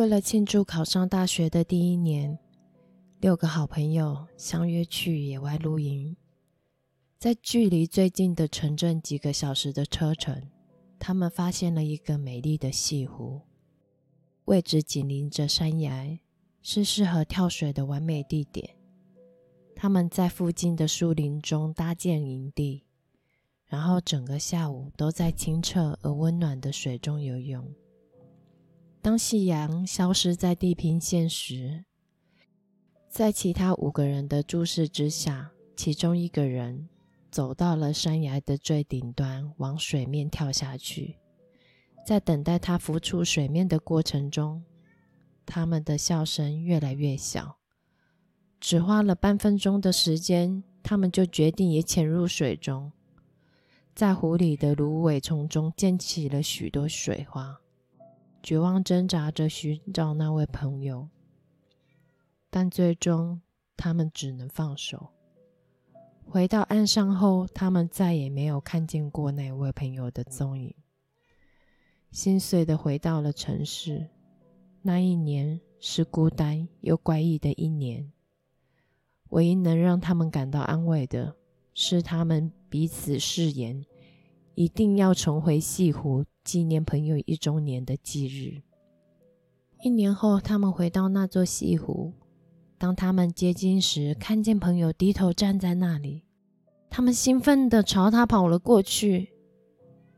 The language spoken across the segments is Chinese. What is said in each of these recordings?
为了庆祝考上大学的第一年，六个好朋友相约去野外露营。在距离最近的城镇几个小时的车程，他们发现了一个美丽的西湖，位置紧邻着山崖，是适合跳水的完美地点。他们在附近的树林中搭建营地，然后整个下午都在清澈而温暖的水中游泳。当夕阳消失在地平线时，在其他五个人的注视之下，其中一个人走到了山崖的最顶端，往水面跳下去。在等待他浮出水面的过程中，他们的笑声越来越小。只花了半分钟的时间，他们就决定也潜入水中，在湖里的芦苇丛中溅起了许多水花。绝望挣扎着寻找那位朋友，但最终他们只能放手。回到岸上后，他们再也没有看见过那位朋友的踪影。心碎的回到了城市。那一年是孤单又怪异的一年。唯一能让他们感到安慰的是，他们彼此誓言。一定要重回西湖纪念朋友一周年的忌日。一年后，他们回到那座西湖。当他们接近时，看见朋友低头站在那里，他们兴奋地朝他跑了过去。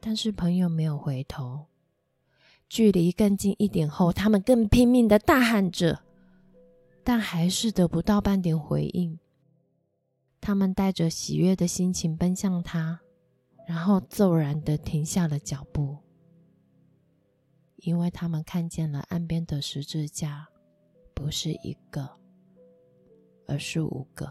但是朋友没有回头。距离更近一点后，他们更拼命地大喊着，但还是得不到半点回应。他们带着喜悦的心情奔向他。然后骤然的停下了脚步，因为他们看见了岸边的十字架，不是一个，而是五个。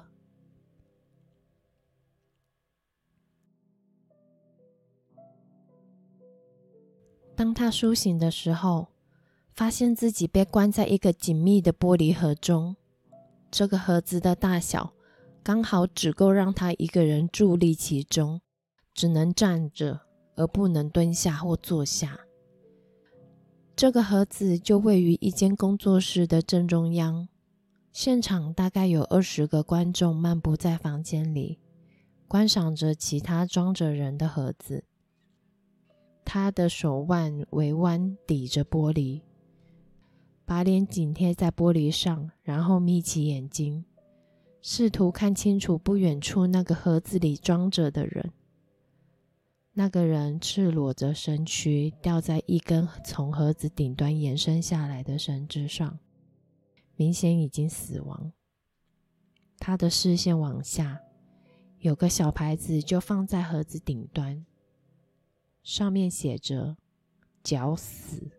当他苏醒的时候，发现自己被关在一个紧密的玻璃盒中，这个盒子的大小刚好只够让他一个人伫立其中。只能站着，而不能蹲下或坐下。这个盒子就位于一间工作室的正中央。现场大概有二十个观众漫步在房间里，观赏着其他装着人的盒子。他的手腕微弯，抵着玻璃，把脸紧贴在玻璃上，然后眯起眼睛，试图看清楚不远处那个盒子里装着的人。那个人赤裸着身躯，吊在一根从盒子顶端延伸下来的绳子上，明显已经死亡。他的视线往下，有个小牌子就放在盒子顶端，上面写着“绞死”。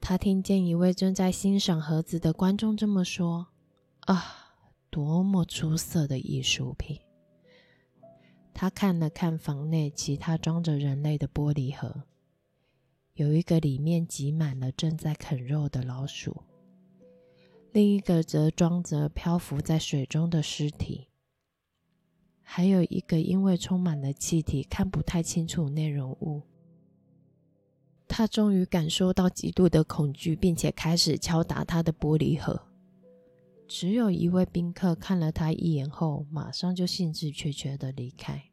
他听见一位正在欣赏盒子的观众这么说：“啊，多么出色的艺术品！”他看了看房内其他装着人类的玻璃盒，有一个里面挤满了正在啃肉的老鼠，另一个则装着漂浮在水中的尸体，还有一个因为充满了气体看不太清楚内容物。他终于感受到极度的恐惧，并且开始敲打他的玻璃盒。只有一位宾客看了他一眼后，马上就兴致缺缺的离开。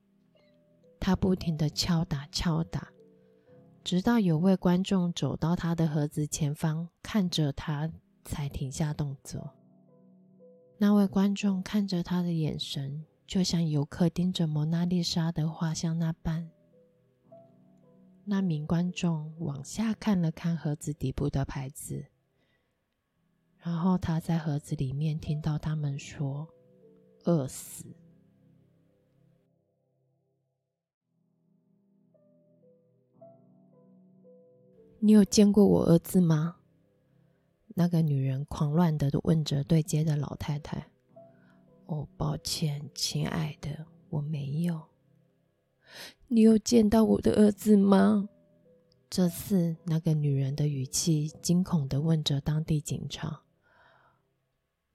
他不停的敲打敲打，直到有位观众走到他的盒子前方，看着他，才停下动作。那位观众看着他的眼神，就像游客盯着蒙娜丽莎的画像那般。那名观众往下看了看盒子底部的牌子，然后他在盒子里面听到他们说：“饿死。”你有见过我儿子吗？那个女人狂乱的问着对接的老太太。哦，抱歉，亲爱的，我没有。你有见到我的儿子吗？这次那个女人的语气惊恐的问着当地警察。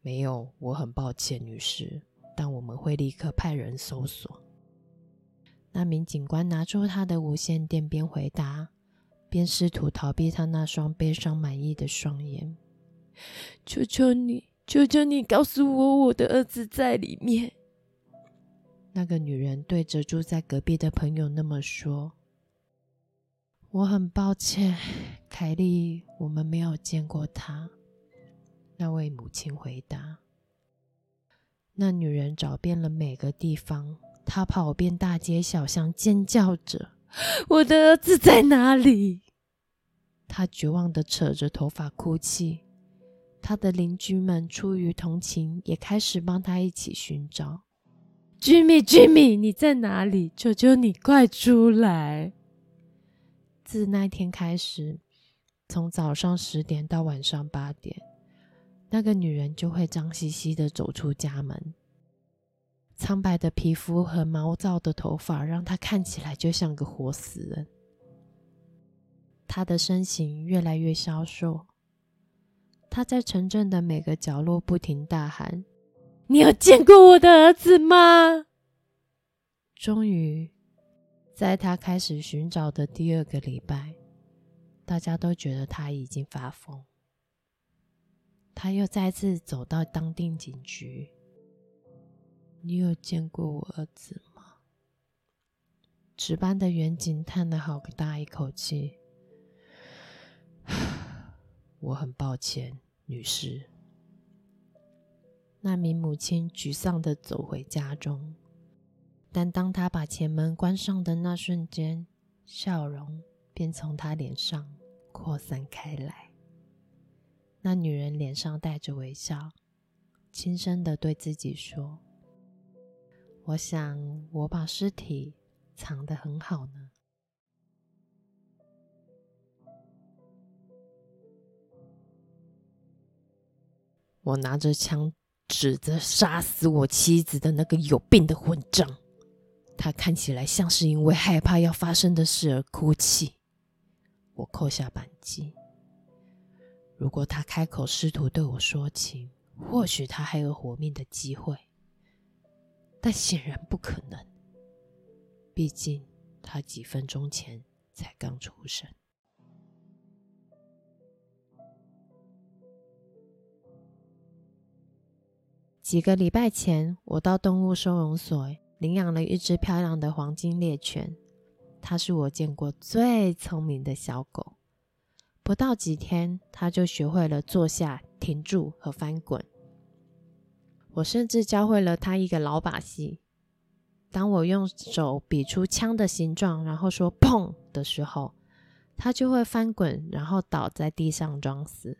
没有，我很抱歉，女士，但我们会立刻派人搜索。那名警官拿出他的无线电，边回答。便试图逃避他那双悲伤满意的双眼。求求你，求求你，告诉我我的儿子在里面。”那个女人对着住在隔壁的朋友那么说：“我很抱歉，凯莉，我们没有见过他。”那位母亲回答。那女人找遍了每个地方，她跑遍大街小巷，尖叫着：“ 我的儿子在哪里？”他绝望的扯着头发哭泣。他的邻居们出于同情，也开始帮他一起寻找。Jimmy，Jimmy，你在哪里？求求你快出来！自那天开始，从早上十点到晚上八点。那个女人就会脏兮兮的走出家门，苍白的皮肤和毛躁的头发让他看起来就像个活死人。他的身形越来越消瘦，他在城镇的每个角落不停大喊：“你有见过我的儿子吗？”终于，在他开始寻找的第二个礼拜，大家都觉得他已经发疯。他又再次走到当地警局。你有见过我儿子吗？值班的远警叹了好大一口气。我很抱歉，女士。那名母亲沮丧的走回家中，但当她把前门关上的那瞬间，笑容便从她脸上扩散开来。那女人脸上带着微笑，轻声的对自己说：“我想我把尸体藏得很好呢。”我拿着枪指着杀死我妻子的那个有病的混账，他看起来像是因为害怕要发生的事而哭泣。我扣下扳机。如果他开口试图对我说情，或许他还有活命的机会，但显然不可能。毕竟他几分钟前才刚出生。几个礼拜前，我到动物收容所领养了一只漂亮的黄金猎犬，它是我见过最聪明的小狗。不到几天，它就学会了坐下、停住和翻滚。我甚至教会了他一个老把戏：当我用手比出枪的形状，然后说“砰”的时候，他就会翻滚，然后倒在地上装死。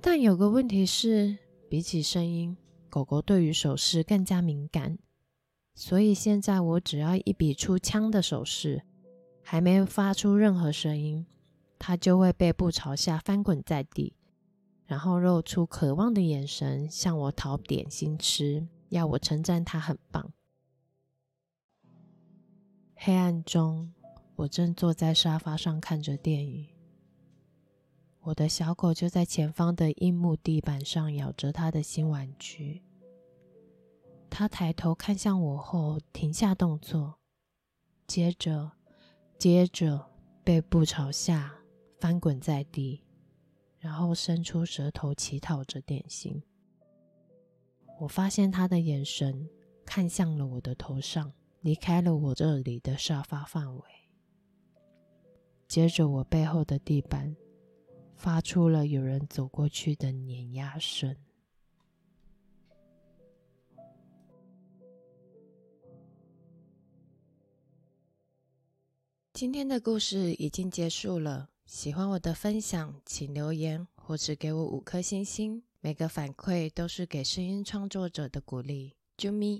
但有个问题是，比起声音，狗狗对于手势更加敏感。所以现在我只要一比出枪的手势，还没发出任何声音。它就会背部朝下翻滚在地，然后露出渴望的眼神，向我讨点心吃，要我称赞他很棒。黑暗中，我正坐在沙发上看着电影，我的小狗就在前方的硬木地板上咬着它的新玩具。它抬头看向我后停下动作，接着，接着背部朝下。翻滚在地，然后伸出舌头乞讨着点心。我发现他的眼神看向了我的头上，离开了我这里的沙发范围。接着，我背后的地板发出了有人走过去的碾压声。今天的故事已经结束了。喜欢我的分享，请留言或者给我五颗星星。每个反馈都是给声音创作者的鼓励。啾咪。